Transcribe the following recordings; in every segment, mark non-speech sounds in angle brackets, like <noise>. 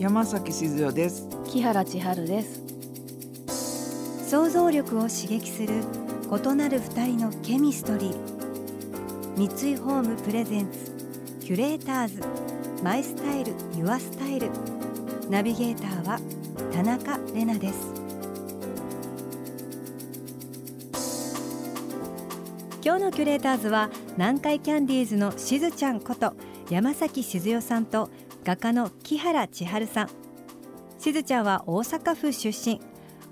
山崎静代です。木原千春です。想像力を刺激する異なる二人のケミストリー。三井ホームプレゼンツキュレーターズ。マイスタイルユアスタイル。ナビゲーターは田中れなです。今日のキュレーターズは南海キャンディーズのしずちゃんこと山崎静代さんと画家の木原千春さん。しずちゃんは大阪府出身。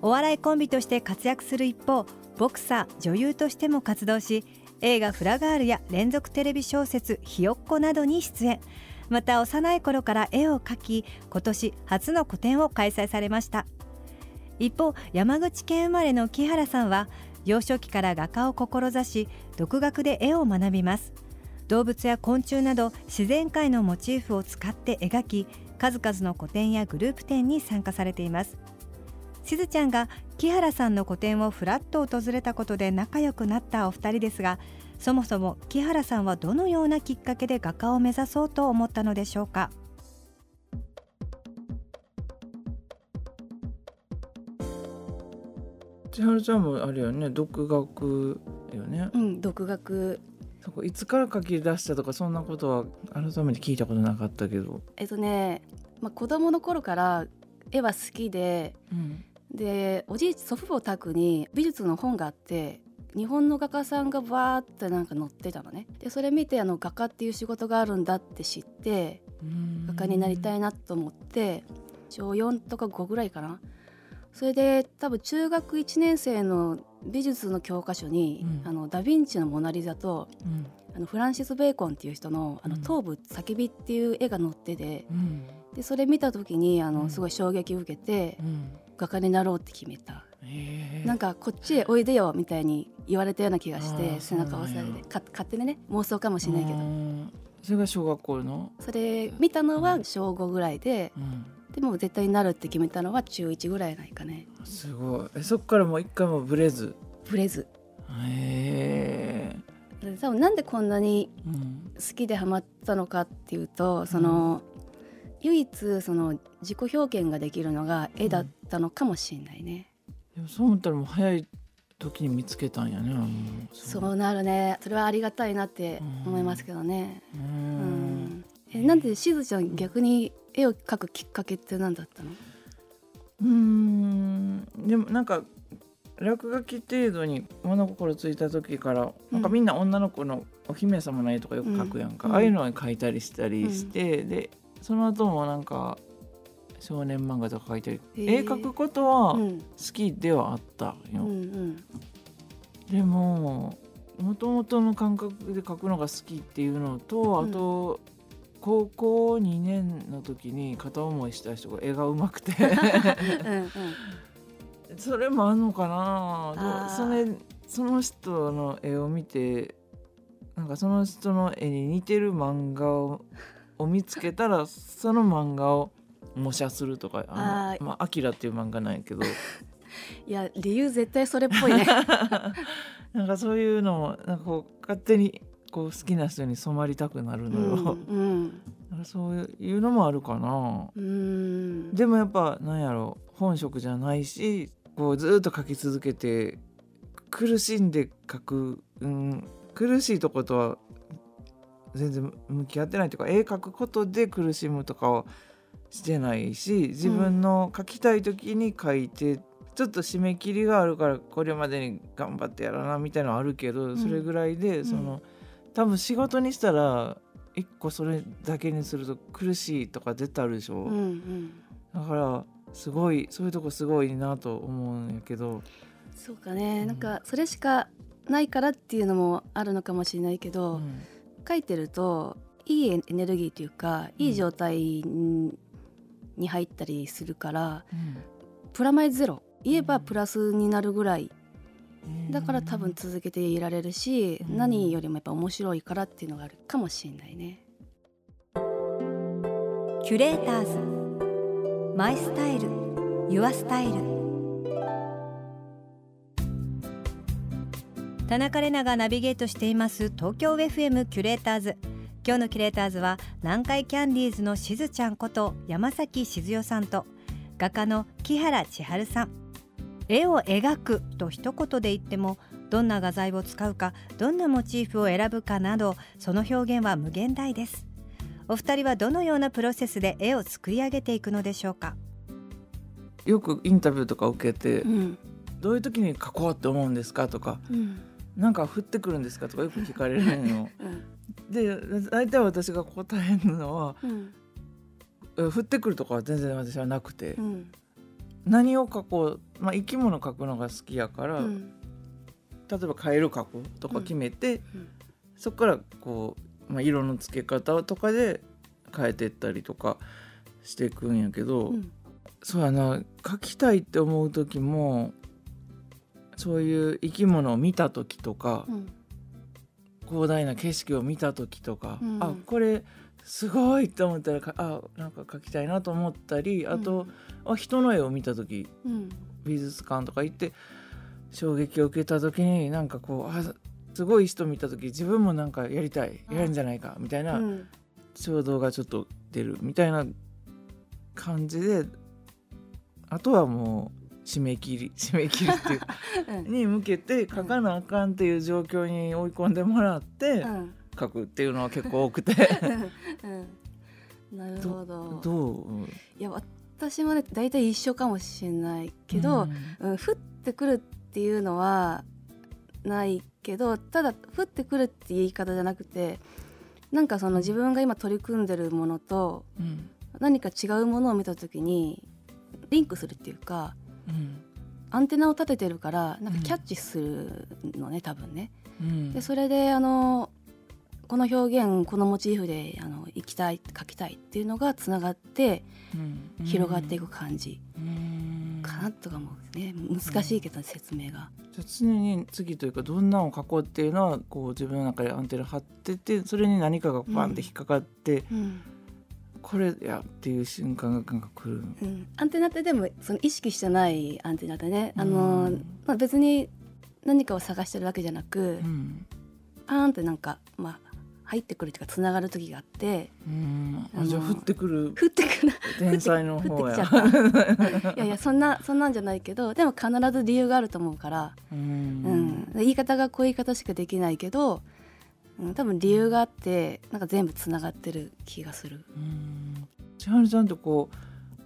お笑いコンビとして活躍する一方ボクサー女優としても活動し映画「フラガール」や連続テレビ小説「ひよっこ」などに出演。また幼い頃から絵を描き今年初の個展を開催されました。一方山口県生まれの木原さんは幼少期から画家を志し独学で絵を学びます。動物や昆虫など自然界のモチーフを使って描き数々の個展やグループ展に参加されています。しずちゃんが木原さんの個展をふらっと訪れたことで仲良くなったお二人ですがそもそも木原さんはどのようなきっかけで画家を目指そうと思ったのでしょうか？千春ちゃんもあれよね独学よね。うん独学。そこいつから書き出したとかそんなことは改めて聞いたことなかったけど、えっとね、まあ、子供の頃から絵は好きでうん、でおじい祖父母宅に美術の本があって日本の画家さんがバーってなんか載ってたのね。でそれ見てあの画家っていう仕事があるんだって知って画家になりたいなと思って小4とか5ぐらいかなそれで多分中学1年生の美術の教科書に、うん。あのダ・ヴィンチの「モナ・リザと」うん。あのフランシス・ベーコンっていう人の「あのうん。頭部叫び」っていう絵が載っててうん。でそれ見た時にあうん。のすごい衝撃を受けてうん。画家になろうって決めた。へえなんかこっちへおいでよみたいに言われたような気がしあてー背中を押されてか勝手にね妄想かもしれないけど。うん。それが小学校の、それ見たのは小5ぐらいでうん、でも絶対になるって決めたのは中1ぐらいないかね。すごい。えそっからもう一回もブレず？ブレず。へえ、で多分なんでこんなにうん。好きでハマったのかっていうとその、唯一その自己表現ができるのが絵だったのかもしれないね、でもそう思ったらもう早い時に見つけたんやねもうそうなるね。それはありがたいなって思いますけどね、ううん。ん。えなんでしずちゃん逆に絵を描くきっかけって何だったの？うーんでもなんか落書き程度に物心ついた時から、なんかみんな女の子のお姫様の絵とかよく描くやんか、うん。ああいうのを描いたりしたりして、でその後もなんか少年漫画とか描いたり。へー。絵描くことは好うんきではあったよ、うんうん。でももともとの感覚で描くのが好きっていうのとあと、高校2年の時に片思いした人が絵が上手くて。うんうん。それもあんのかな？それその人の絵を見てなんかその人の絵に似てる漫画をを見つけたら <laughs> その漫画を模写するとかあのまあ「アキラっていう漫画なんやけど。<laughs> いや理由絶対それっぽいね。<laughs> なんかそういうのもなんかこう勝手にこう好きな人に染まりたくなるのよ、うんなん。かそういうのもあるかな。うん。うんでもやっぱなんやろ本職じゃないしこうずっと書き続けて苦しんで書く、うん、苦しいとことは全然向き合ってないというか絵描くことで苦しむとかはしてないし自分の書きたい時に書いて、ちょっと締め切りがあるからこれまでに頑張ってやらなみたいなのはあるけど、ん。それぐらいでその、多分仕事にしたら一個それだけにすると苦しいとか絶対あるでしょ？うんうん。だからすごいそういうとこすごいなと思うんやけど、そうかね、うん。なんかそれしかないからっていうのもあるのかもしれないけうど、ん。書いてるといいエネルギーというかいい状態に入ったりするから、プラマイゼロ。言えばプラスになるぐらいだから多分続けていられるし、うん。何よりもやっぱ面白いからっていうのがあるかもしれないね。キュレーターズ。マイスタイル。ユアスタイル。田中れながナビゲートしています東京 FM キュレーターズ。今日のキュレーターズは南海キャンディーズのしずちゃんこと山崎静代さんと画家の木原千春さん絵を描くと一言で言ってもどんな画材を使うかどんなモチーフを選ぶかなどその表現は無限大です。お二人はどのようなプロセスで絵を作り上げていくのでしょうか？よくインタビューとか受けて、うん。どういう時に描こうって思うんですかとかうん。なんか降ってくるんですかとかよく聞かれるの。<laughs> うん。で大体私が答えるのはうん。え降ってくるとかは全然私はなくて、うん何を描こう、まあ、生き物描くのが好きやから、うん。例えばカエル描こうとか決めて、うん。そこからこう、まあ、色の付け方とかで変えていったりとかしていくんやけど、うん。そうやな描きたいって思う時もそういう生き物を見た時とか、うん。広大な景色を見た時とか、うん。あこれすごいって思ったらかあなんか描きたいなと思ったりあと、あ人の絵を見た時うん。美術館とか行って衝撃を受けた時になんかこうあすごい人見た時自分もなんかやりたいやるんじゃないかみたいなうん。衝動がちょっと出るみたいな感じであとはもう締め切り <laughs> 締め切りっていう <laughs> うん。に向けて書かなあかんっていう状況に追い込んでもらってうん書くっていうのは結構多くて。うん。なるほど。どう？いや私もね大体一緒かもしれないけど、うん。降ってくるっていうのはないけどただ降ってくるって言い方じゃなくてなんかその自分が今取り組んでるものとうん。何か違うものを見た時にリンクするっていうかうん。アンテナを立ててるからなんかうん。キャッチするのね多分ね。うん。でそれであのこの表現このモチーフであの行きたい描きたいっていうのがつながってうん。広がっていく感じ。うん。かなとかもね難しいけど説明が。じゃあ常に次というかどんなのを書こうっていうのはこう自分の中でアンテナ張っててそれに何かがバンって引っかかって、うん。これやっていう瞬間がなんか来る。うん、アンテナってでもその意識してないアンテナでねあの、うんまあ、別に何かを探してるわけじゃなく、うん。パーンってなんか、まあ、入ってくるというかつながる時があってうん。あじゃあ降ってくる降ってくる。天才の方や。いやいやそんなそんなんじゃないけどでも必ず理由があると思うから、ううん。ん言い方がこういう言い方しかできないけど、うん、多分理由があってなんか全部つながってる気がする。うん。千春ちゃんとこ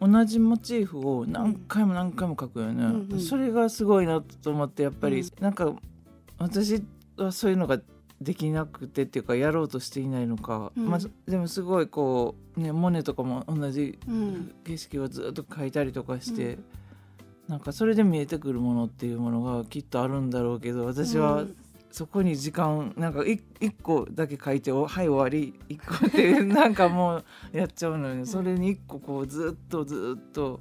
う同じモチーフを何回も何回も描くよね、うんうん。それがすごいなと思ってやっぱり、うん。なんか私はそういうのができなくてっていうかやろうとしていないのか、うん。まあ、でもすごいこうねモネとかも同じうん。景色をずっと描いたりとかして、なんかそれで見えてくるものっていうものがきっとあるんだろうけど私はうん。そこに時間なんかい一個だけ書いておはい終わり。一個ってなんかもうやっちゃうのにそれに一個こうずっとずっと、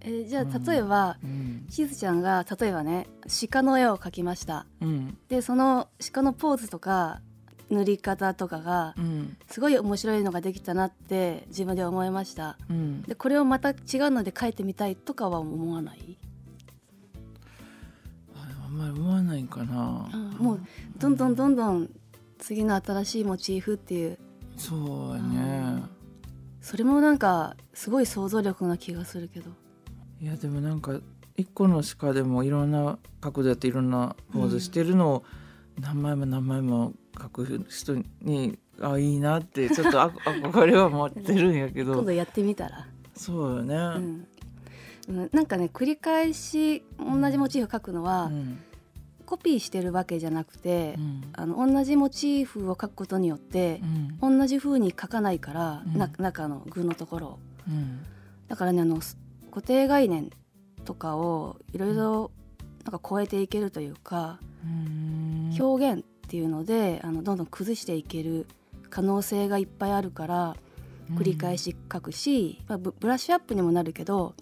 えーじゃうんあ例えば、うん。しずちゃんが例えばね鹿の絵を描きました。うん。でその鹿のポーズとか塗り方とかがうん。すごい面白いのができたなって自分で思いました。うん、でこれをまた違うので描いてみたいとかは思わない、ああんまり思わないかな、うんもうどんどんどんどん次の新しいモチーフっていう。そうやねそれもなんかすごい想像力な気がするけどいやでもなんか一個の鹿でもいろんな角度やっていろんなポーズしてるのを何枚も何枚も描く人にあいいなって <laughs> ちょっとあ憧れは持ってるんやけど。今度やってみたら、そうよね、うん。うん、なんかね繰り返し同じモチーフ描くのは、うん。コピーしてるわけじゃなくて、うん。あの同じモチーフを描くことによってう、ん。同じ風に描かないから、うん。な中の具のところを。うん。だからねあのす固定概念とかをいろいろなんか超えていけるというか、うん。表現っていうのであのどんどん崩していける可能性がいっぱいあるから繰り返し書くし、まあ、ブラッシュアップにもなるけど、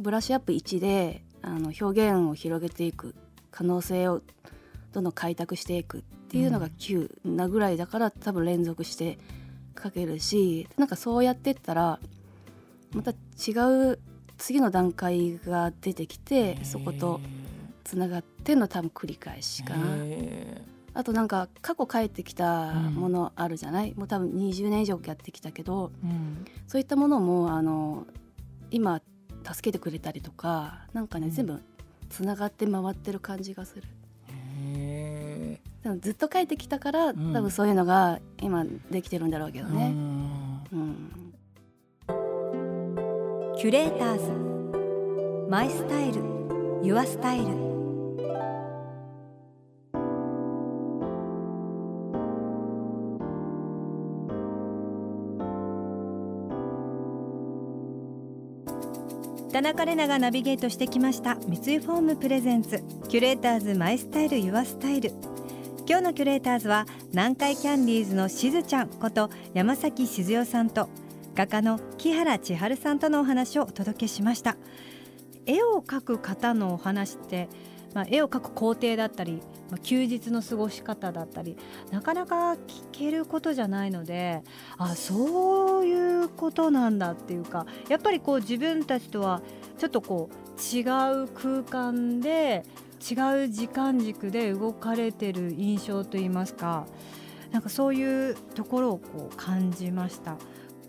ブラッシュアップ1であの表現を広げていく可能性をどんどん開拓していくっていうのが9なぐらいだから多分連続して書けるしなんかそうやってったらまた違う次の段階が出てきてそことつながっての多分繰り返しかな。あとなんか過去帰ってきたものあるじゃない、うん、もう多分20年以上やってきたけど、うん、そういったものもあの今助けてくれたりとかなんかね、うん、全部つながって回ってる感じがする。でもずっと帰ってきたから、多分そういうのが今できてるんだろうけどね。うんキュレーターズ。マイスタイル。ユアスタイル。田中れながナビゲートしてきました。三井ホーム presents。キュレーターズ my style your style。今日のキュレーターズは南海キャンディーズのしずちゃんこと山崎静代さんと画家の木原千春さんとのお話をお届けしました絵を描く方のお話って、まあ、絵を描く工程だったり、まあ、休日の過ごし方だったりなかなか聞けることじゃないのであそういうことなんだっていうかやっぱりこう自分たちとはちょっとこう違う空間で違う時間軸で動かれてる印象といいますかなんかそういうところをこう感じました。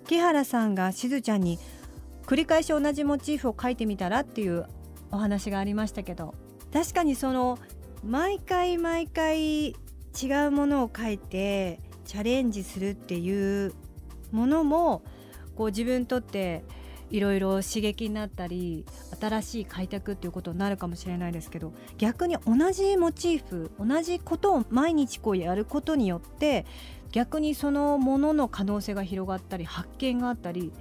木原さんがしずちゃんに繰り返し同じモチーフを描いてみたらっていうお話がありましたけど確かにその毎回毎回違うものを描いてチャレンジするっていうものもこう自分にとっていろいろ刺激になったり新しい開拓っていうことになるかもしれないですけど逆に同じモチーフ同じことを毎日こうやることによって逆にそのものの可能性が広がったり発見があったり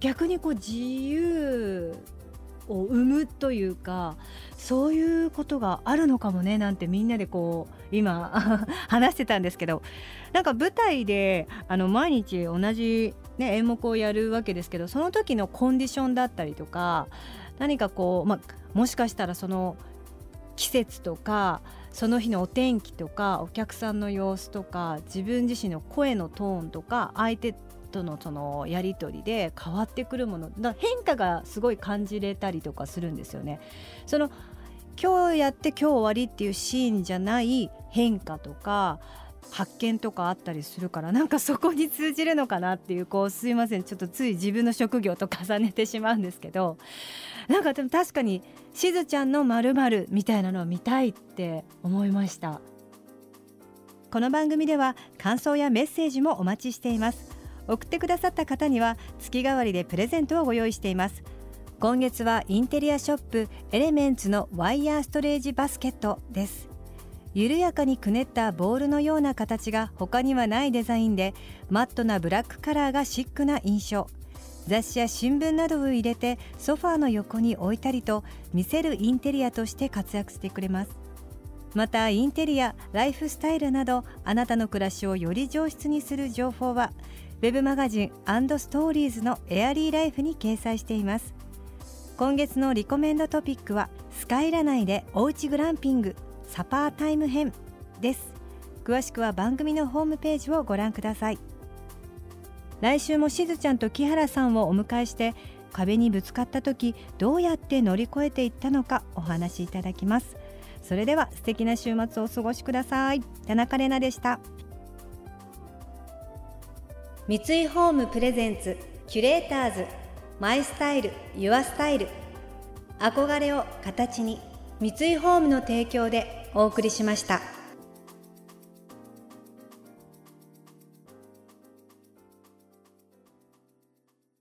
逆にこう自由を生むというかそういうことがあるのかもねなんてみんなでこう今 <laughs> 話してたんですけどなんか舞台であの毎日同じ、ね、演目をやるわけですけどその時のコンディションだったりとか何かこう、まもしかしたらその季節とかその日のお天気とかお客さんの様子とか自分自身の声のトーンとか相手とのそのやり取りで変わってくるものだ変化がすごい感じれたりとかするんですよね。その今日やって今日終わりっていうシーンじゃない変化とか発見とかあったりするから <laughs> なんかそこに通じるのかなっていうこうすいませんちょっとつい自分の職業と重ねてしまうんですけどなんかでも確かにしずちゃんのまるみたいなのを見たいって思いました。この番組では感想やメッセージもお待ちしています。送ってくださった方には月替わりでプレゼントをご用意しています。今月はインテリアショップエレメンツのワイヤーストレージバスケットです。緩やかにくねったボールのような形が他にはないデザインでマットなブラックカラーがシックな印象。雑誌や新聞などを入れてソファーの横に置いたりと見せるインテリアとして活躍してくれます。またインテリアライフスタイルなどあなたの暮らしをより上質にする情報は web マガジンストーリーズのエアリーライフに掲載しています。今月のリコメンドトピックはスカイラ内でおうちグランピング。サパータイム編です。詳しくは番組のホームページをご覧ください。来週もしずちゃんと木原さんをお迎えして壁にぶつかった時どうやって乗り越えていったのかお話しいただきます。それでは素敵な週末をお過ごしください。田中れなでした。三井ホームプレゼンツキュレーターズマイスタイルユアスタイル。憧れを形に三井ホームの提供でお送りしました。